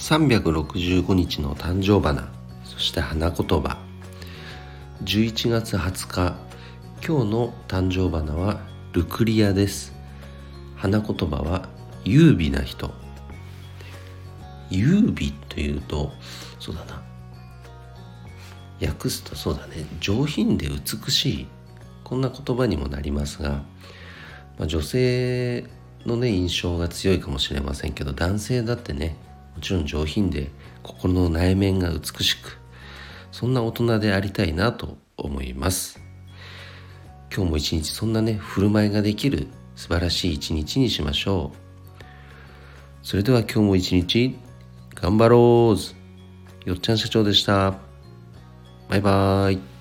365日の誕生花そして花言葉。11月20日今日の誕生花はルクリアです。花言葉は優美な人。優美というとそうだな。訳すとそうだね。上品で美しい。こんな言葉にもなりますが、まあ、女性のね印象が強いかもしれませんけど男性だってねもちろん上品で心の内面が美しくそんな大人でありたいなと思います。今日も一日そんなね振る舞いができる素晴らしい一日にしましょう。それでは今日も一日頑張ろう。よっちゃん社長でした。バイバーイ。